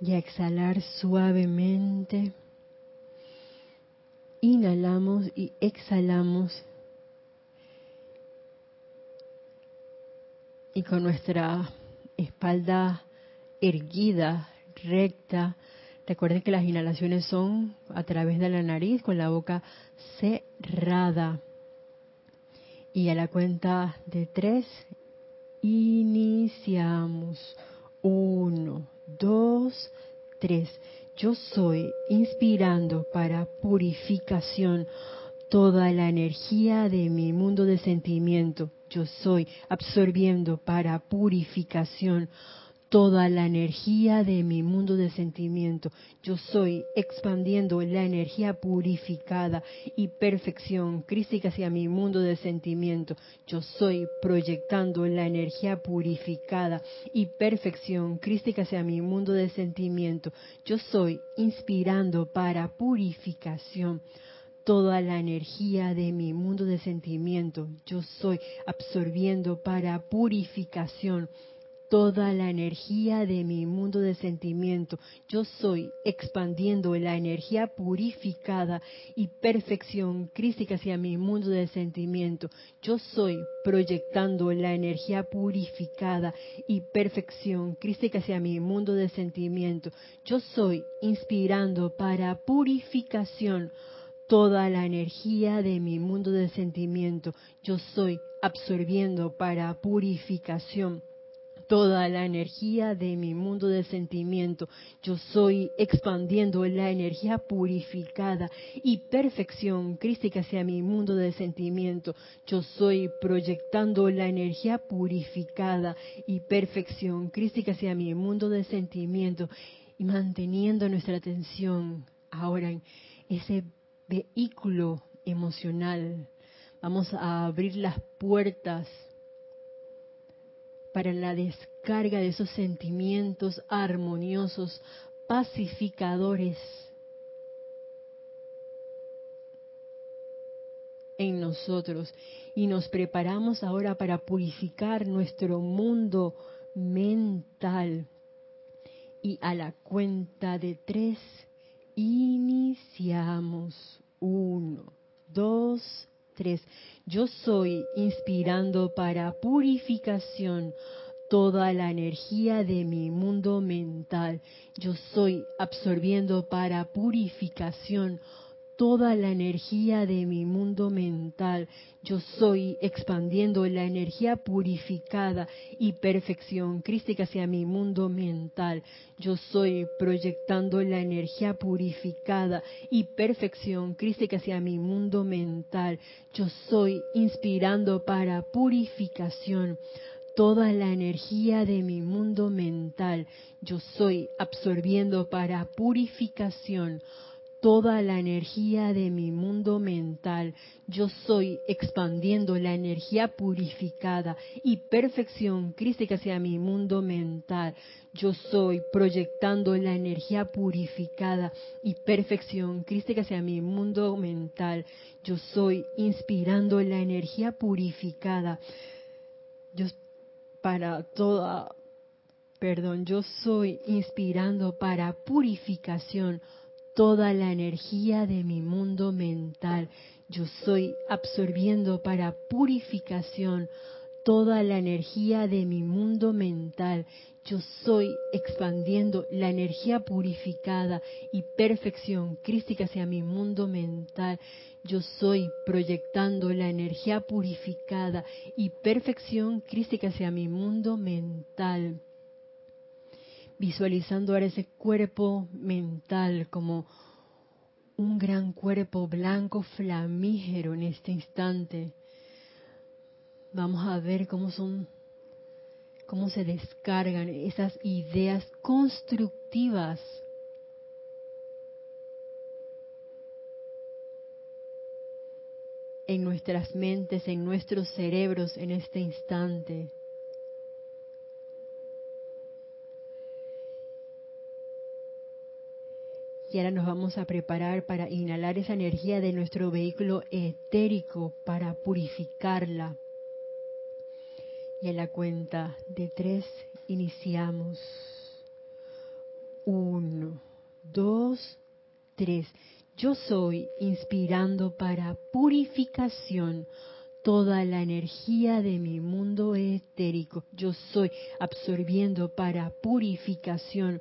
Y a exhalar suavemente. Inhalamos y exhalamos. Y con nuestra espalda erguida, recta, Recuerden que las inhalaciones son a través de la nariz con la boca cerrada. Y a la cuenta de tres, iniciamos. Uno, dos, tres. Yo soy inspirando para purificación toda la energía de mi mundo de sentimiento. Yo soy absorbiendo para purificación toda la energía de mi mundo de sentimiento. Yo soy expandiendo la energía purificada y perfección crística hacia mi mundo de sentimiento. Yo soy proyectando la energía purificada y perfección crística hacia mi mundo de sentimiento. Yo soy inspirando para purificación toda la energía de mi mundo de sentimiento. Yo soy absorbiendo para purificación toda la energía de mi mundo de sentimiento. Yo soy expandiendo la energía purificada y perfección crística hacia mi mundo de sentimiento. Yo soy proyectando la energía purificada y perfección crística hacia mi mundo de sentimiento. Yo soy inspirando para purificación toda la energía de mi mundo de sentimiento. Yo soy absorbiendo para purificación toda la energía de mi mundo de sentimiento. Yo soy expandiendo la energía purificada y perfección crística hacia mi mundo de sentimiento. Yo soy proyectando la energía purificada y perfección crística hacia mi mundo de sentimiento y manteniendo nuestra atención ahora en ese vehículo emocional. Vamos a abrir las puertas para la descarga de esos sentimientos armoniosos, pacificadores en nosotros. Y nos preparamos ahora para purificar nuestro mundo mental. Y a la cuenta de tres, iniciamos. Uno, dos, yo soy inspirando para purificación toda la energía de mi mundo mental. Yo soy absorbiendo para purificación toda la energía de mi mundo mental. Yo soy expandiendo la energía purificada y perfección crística hacia mi mundo mental. Yo soy proyectando la energía purificada y perfección crística hacia mi mundo mental. Yo soy inspirando para purificación toda la energía de mi mundo mental. Yo soy absorbiendo para purificación toda la energía de mi mundo mental. Yo soy expandiendo la energía purificada y perfección crística hacia mi mundo mental. Yo soy proyectando la energía purificada y perfección crística hacia mi mundo mental. Yo soy inspirando la energía purificada. Yo para toda perdón, yo soy inspirando para purificación toda la energía de mi mundo mental. Yo soy absorbiendo para purificación toda la energía de mi mundo mental. Yo soy expandiendo la energía purificada y perfección crística hacia mi mundo mental. Yo soy proyectando la energía purificada y perfección crística hacia mi mundo mental visualizando ahora ese cuerpo mental como un gran cuerpo blanco flamígero en este instante. Vamos a ver cómo son cómo se descargan esas ideas constructivas en nuestras mentes, en nuestros cerebros en este instante. Y ahora nos vamos a preparar para inhalar esa energía de nuestro vehículo etérico para purificarla. Y a la cuenta de tres iniciamos. Uno, dos, tres. Yo soy inspirando para purificación toda la energía de mi mundo etérico. Yo soy absorbiendo para purificación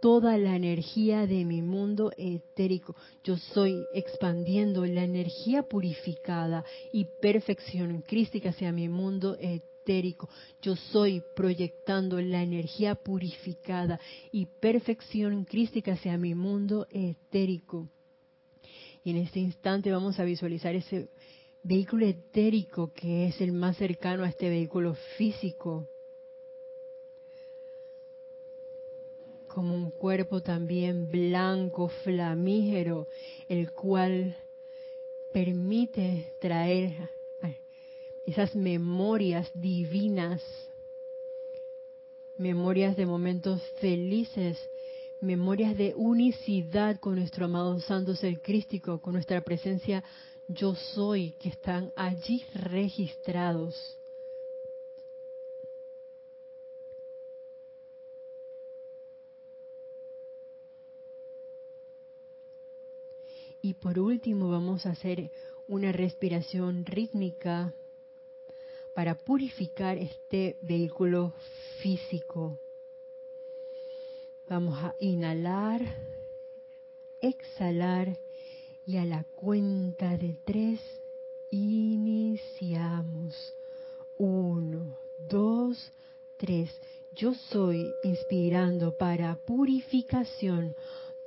toda la energía de mi mundo etérico. Yo soy expandiendo la energía purificada y perfección crística hacia mi mundo etérico. Yo soy proyectando la energía purificada y perfección crística hacia mi mundo etérico. Y en este instante vamos a visualizar ese vehículo etérico que es el más cercano a este vehículo físico como un cuerpo también blanco, flamígero, el cual permite traer esas memorias divinas, memorias de momentos felices, memorias de unicidad con nuestro amado Santo Ser Crístico, con nuestra presencia yo soy, que están allí registrados Y por último vamos a hacer una respiración rítmica para purificar este vehículo físico. Vamos a inhalar, exhalar y a la cuenta de tres iniciamos. Uno, dos, tres. Yo soy inspirando para purificación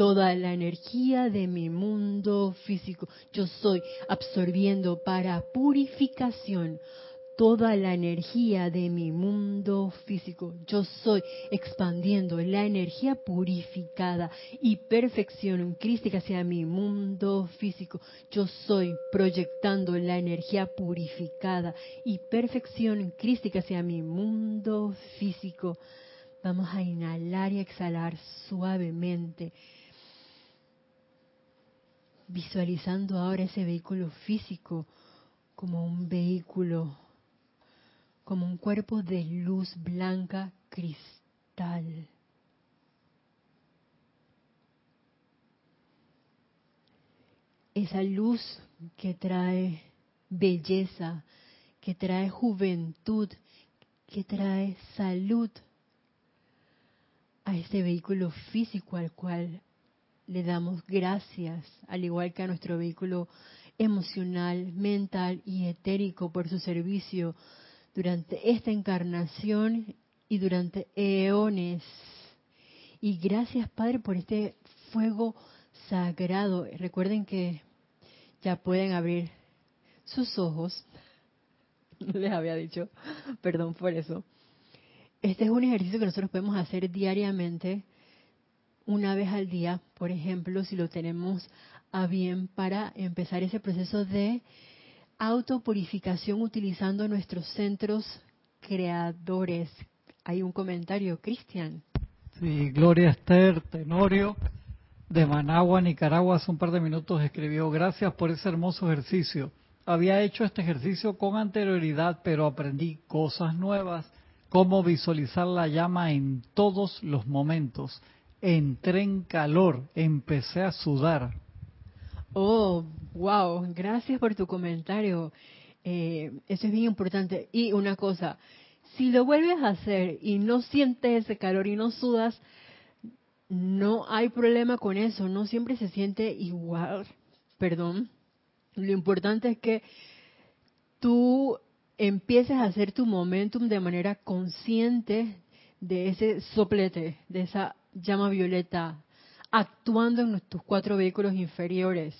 toda la energía de mi mundo físico. Yo soy absorbiendo para purificación toda la energía de mi mundo físico. Yo soy expandiendo la energía purificada y perfección crística hacia mi mundo físico. Yo soy proyectando la energía purificada y perfección crística hacia mi mundo físico. Vamos a inhalar y exhalar suavemente visualizando ahora ese vehículo físico como un vehículo, como un cuerpo de luz blanca cristal. Esa luz que trae belleza, que trae juventud, que trae salud a este vehículo físico al cual le damos gracias, al igual que a nuestro vehículo emocional, mental y etérico por su servicio durante esta encarnación y durante eones. Y gracias, Padre, por este fuego sagrado. Recuerden que ya pueden abrir sus ojos. Les había dicho, perdón por eso. Este es un ejercicio que nosotros podemos hacer diariamente una vez al día, por ejemplo, si lo tenemos a bien para empezar ese proceso de autopurificación utilizando nuestros centros creadores. Hay un comentario, Cristian. Sí, Gloria Esther Tenorio de Managua, Nicaragua, hace un par de minutos escribió, gracias por ese hermoso ejercicio. Había hecho este ejercicio con anterioridad, pero aprendí cosas nuevas, cómo visualizar la llama en todos los momentos entré en calor, empecé a sudar. Oh, wow, gracias por tu comentario. Eh, eso es bien importante. Y una cosa, si lo vuelves a hacer y no sientes ese calor y no sudas, no hay problema con eso, no siempre se siente igual, perdón. Lo importante es que tú empieces a hacer tu momentum de manera consciente de ese soplete, de esa llama violeta, actuando en tus cuatro vehículos inferiores.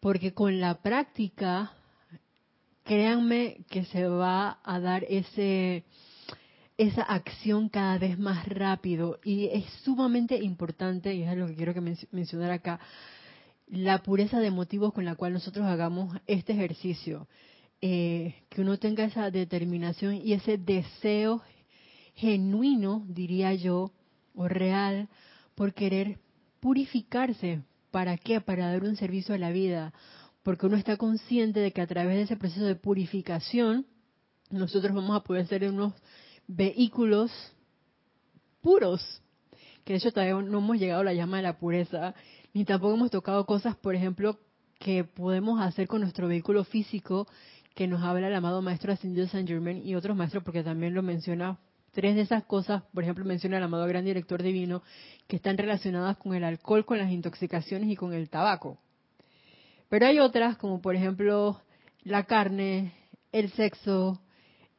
Porque con la práctica, créanme que se va a dar ese esa acción cada vez más rápido y es sumamente importante y es lo que quiero que mencionar acá la pureza de motivos con la cual nosotros hagamos este ejercicio eh, que uno tenga esa determinación y ese deseo genuino diría yo o real por querer purificarse. ¿Para qué? Para dar un servicio a la vida. Porque uno está consciente de que a través de ese proceso de purificación, nosotros vamos a poder ser unos vehículos puros. Que de hecho todavía no hemos llegado a la llama de la pureza, ni tampoco hemos tocado cosas, por ejemplo, que podemos hacer con nuestro vehículo físico, que nos habla el amado maestro Ascendido Saint Germain y otros maestros, porque también lo menciona Tres de esas cosas, por ejemplo, menciona el amado gran director divino, que están relacionadas con el alcohol, con las intoxicaciones y con el tabaco. Pero hay otras, como por ejemplo la carne, el sexo,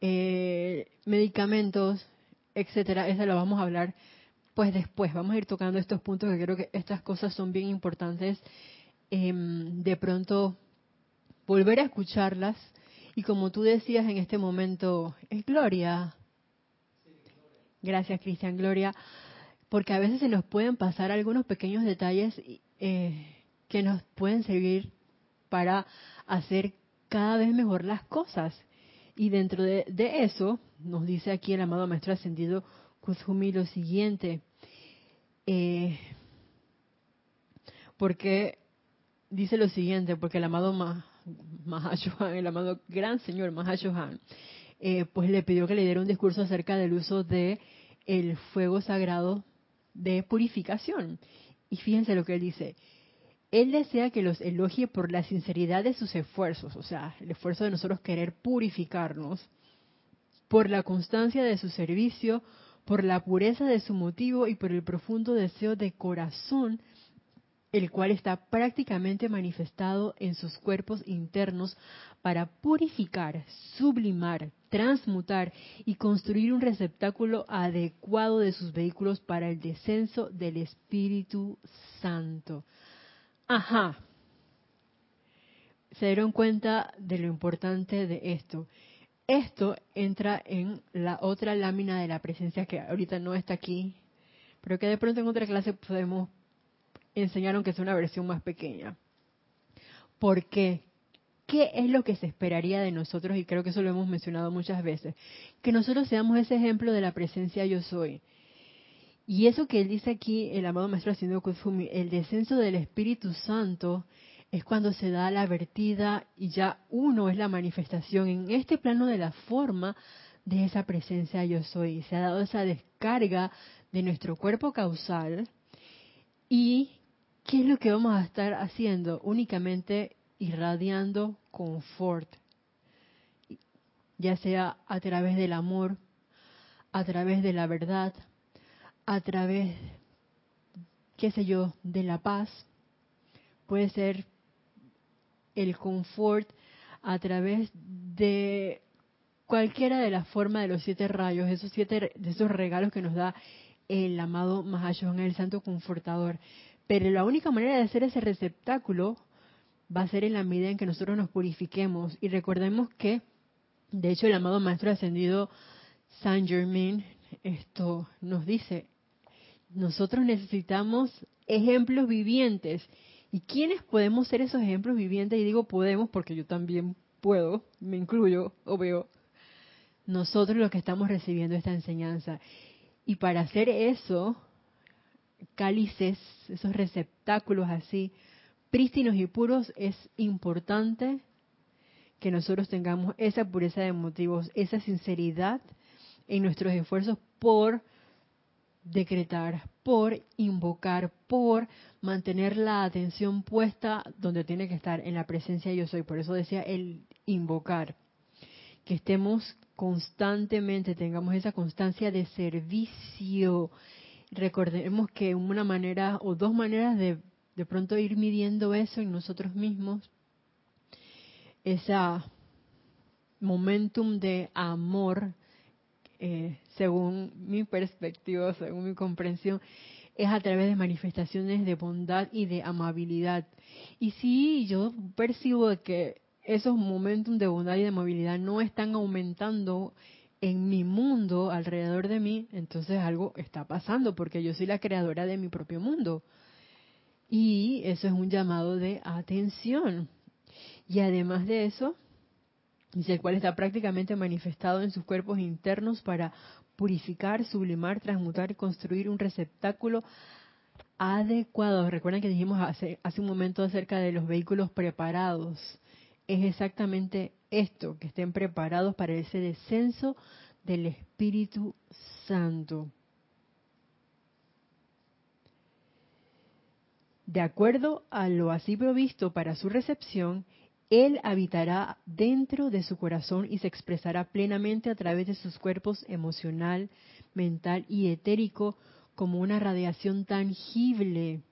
eh, medicamentos, etcétera. Eso lo vamos a hablar pues después. Vamos a ir tocando estos puntos que creo que estas cosas son bien importantes. Em, de pronto volver a escucharlas y como tú decías en este momento, es gloria, Gracias, Cristian Gloria. Porque a veces se nos pueden pasar algunos pequeños detalles eh, que nos pueden servir para hacer cada vez mejor las cosas. Y dentro de, eso, nos dice aquí el amado Maestro Ascendido Kuzumi lo siguiente. Eh, porque dice lo siguiente, porque el amado Mahashohan, el amado gran señor Mahashohan, eh, pues le pidió que le diera un discurso acerca del uso de el fuego sagrado de purificación. Y fíjense lo que él dice. Él desea que los elogie por la sinceridad de sus esfuerzos, o sea, el esfuerzo de nosotros querer purificarnos, por la constancia de su servicio, por la pureza de su motivo y por el profundo deseo de corazón, el cual está prácticamente manifestado en sus cuerpos internos para purificar, sublimar, transmutar y construir un receptáculo adecuado de sus vehículos para el descenso del Espíritu Santo. Ajá. Se dieron cuenta de lo importante de esto. Esto entra en la otra lámina de la presencia que ahorita no está aquí, pero que de pronto en otra clase podemos enseñar aunque sea una versión más pequeña. ¿Por qué? ¿Qué es lo que se esperaría de nosotros? Y creo que eso lo hemos mencionado muchas veces. Que nosotros seamos ese ejemplo de la presencia yo soy. Y eso que él dice aquí, el amado maestro haciendo Kuzumi, el descenso del Espíritu Santo es cuando se da la vertida y ya uno es la manifestación en este plano de la forma de esa presencia yo soy. Se ha dado esa descarga de nuestro cuerpo causal y ¿qué es lo que vamos a estar haciendo? Únicamente irradiando confort, ya sea a través del amor, a través de la verdad, a través, qué sé yo, de la paz, puede ser el confort a través de cualquiera de las formas de los siete rayos, esos siete de esos regalos que nos da el amado Mahashoggi, el Santo Confortador. Pero la única manera de hacer ese receptáculo va a ser en la medida en que nosotros nos purifiquemos. Y recordemos que, de hecho, el amado Maestro Ascendido Saint Germain esto nos dice, nosotros necesitamos ejemplos vivientes. ¿Y quiénes podemos ser esos ejemplos vivientes? Y digo podemos porque yo también puedo, me incluyo o veo. Nosotros los que estamos recibiendo esta enseñanza. Y para hacer eso, cálices, esos receptáculos así, prístinos y puros, es importante que nosotros tengamos esa pureza de motivos, esa sinceridad en nuestros esfuerzos por decretar, por invocar, por mantener la atención puesta donde tiene que estar, en la presencia yo soy. Por eso decía el invocar, que estemos constantemente, tengamos esa constancia de servicio. Recordemos que una manera o dos maneras de de pronto ir midiendo eso en nosotros mismos, ese momentum de amor, eh, según mi perspectiva, según mi comprensión, es a través de manifestaciones de bondad y de amabilidad. Y si yo percibo que esos momentos de bondad y de amabilidad no están aumentando en mi mundo, alrededor de mí, entonces algo está pasando, porque yo soy la creadora de mi propio mundo. Y eso es un llamado de atención. Y además de eso, dice el cual está prácticamente manifestado en sus cuerpos internos para purificar, sublimar, transmutar y construir un receptáculo adecuado. Recuerden que dijimos hace, hace un momento acerca de los vehículos preparados. Es exactamente esto, que estén preparados para ese descenso del Espíritu Santo. De acuerdo a lo así provisto para su recepción, Él habitará dentro de su corazón y se expresará plenamente a través de sus cuerpos emocional, mental y etérico como una radiación tangible,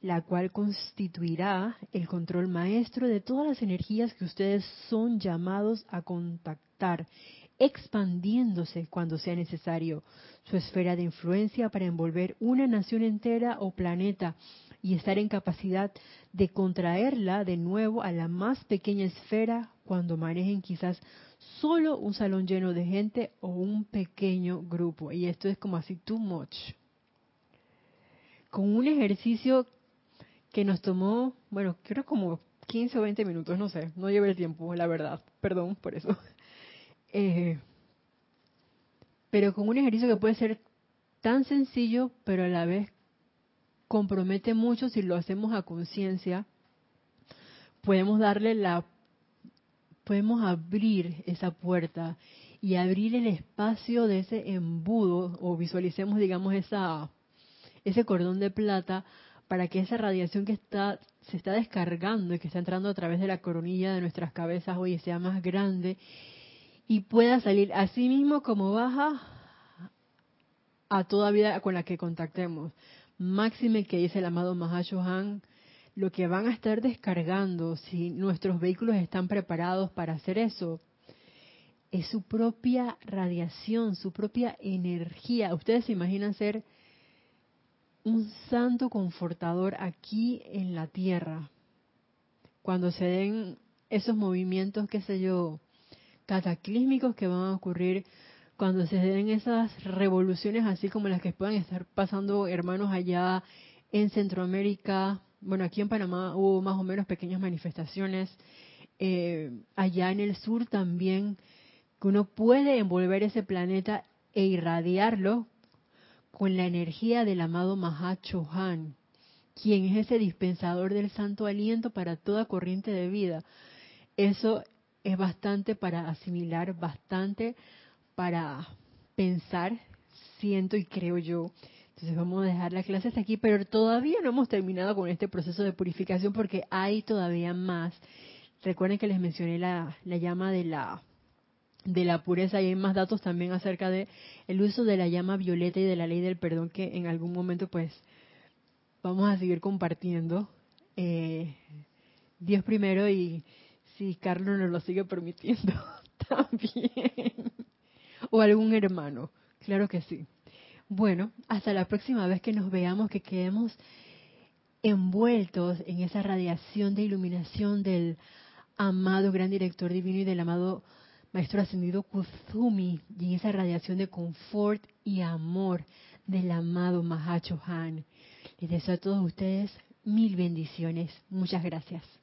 la cual constituirá el control maestro de todas las energías que ustedes son llamados a contactar, expandiéndose cuando sea necesario, su esfera de influencia para envolver una nación entera o planeta y estar en capacidad de contraerla de nuevo a la más pequeña esfera cuando manejen quizás solo un salón lleno de gente o un pequeño grupo. Y esto es como así too much. Con un ejercicio que nos tomó, bueno, creo como 15 o 20 minutos, no sé, no llevé el tiempo, la verdad, perdón por eso. Eh, pero con un ejercicio que puede ser tan sencillo, pero a la vez compromete mucho si lo hacemos a conciencia. Podemos darle la, podemos abrir esa puerta y abrir el espacio de ese embudo o visualicemos, digamos, esa, ese cordón de plata para que esa radiación que está se está descargando y que está entrando a través de la coronilla de nuestras cabezas hoy sea más grande y pueda salir así mismo como baja a toda vida con la que contactemos. Máxime que dice el amado Mahashohan, lo que van a estar descargando, si nuestros vehículos están preparados para hacer eso, es su propia radiación, su propia energía. Ustedes se imaginan ser un santo confortador aquí en la tierra. Cuando se den esos movimientos, qué sé yo, cataclísmicos que van a ocurrir, cuando se den esas revoluciones así como las que puedan estar pasando hermanos allá en Centroamérica, bueno, aquí en Panamá hubo más o menos pequeñas manifestaciones, eh, allá en el sur también, que uno puede envolver ese planeta e irradiarlo con la energía del amado Mahacho Han, quien es ese dispensador del santo aliento para toda corriente de vida. Eso es bastante para asimilar, bastante para pensar, siento y creo yo. Entonces vamos a dejar las clases aquí, pero todavía no hemos terminado con este proceso de purificación porque hay todavía más. Recuerden que les mencioné la, la llama de la de la pureza y hay más datos también acerca de el uso de la llama violeta y de la ley del perdón que en algún momento pues vamos a seguir compartiendo eh, Dios primero y si Carlos nos lo sigue permitiendo también o algún hermano claro que sí bueno hasta la próxima vez que nos veamos que quedemos envueltos en esa radiación de iluminación del amado gran director divino y del amado Maestro Ascendido Kuzumi y en esa radiación de confort y amor del amado Mahacho Han. Les deseo a todos ustedes mil bendiciones. Muchas gracias.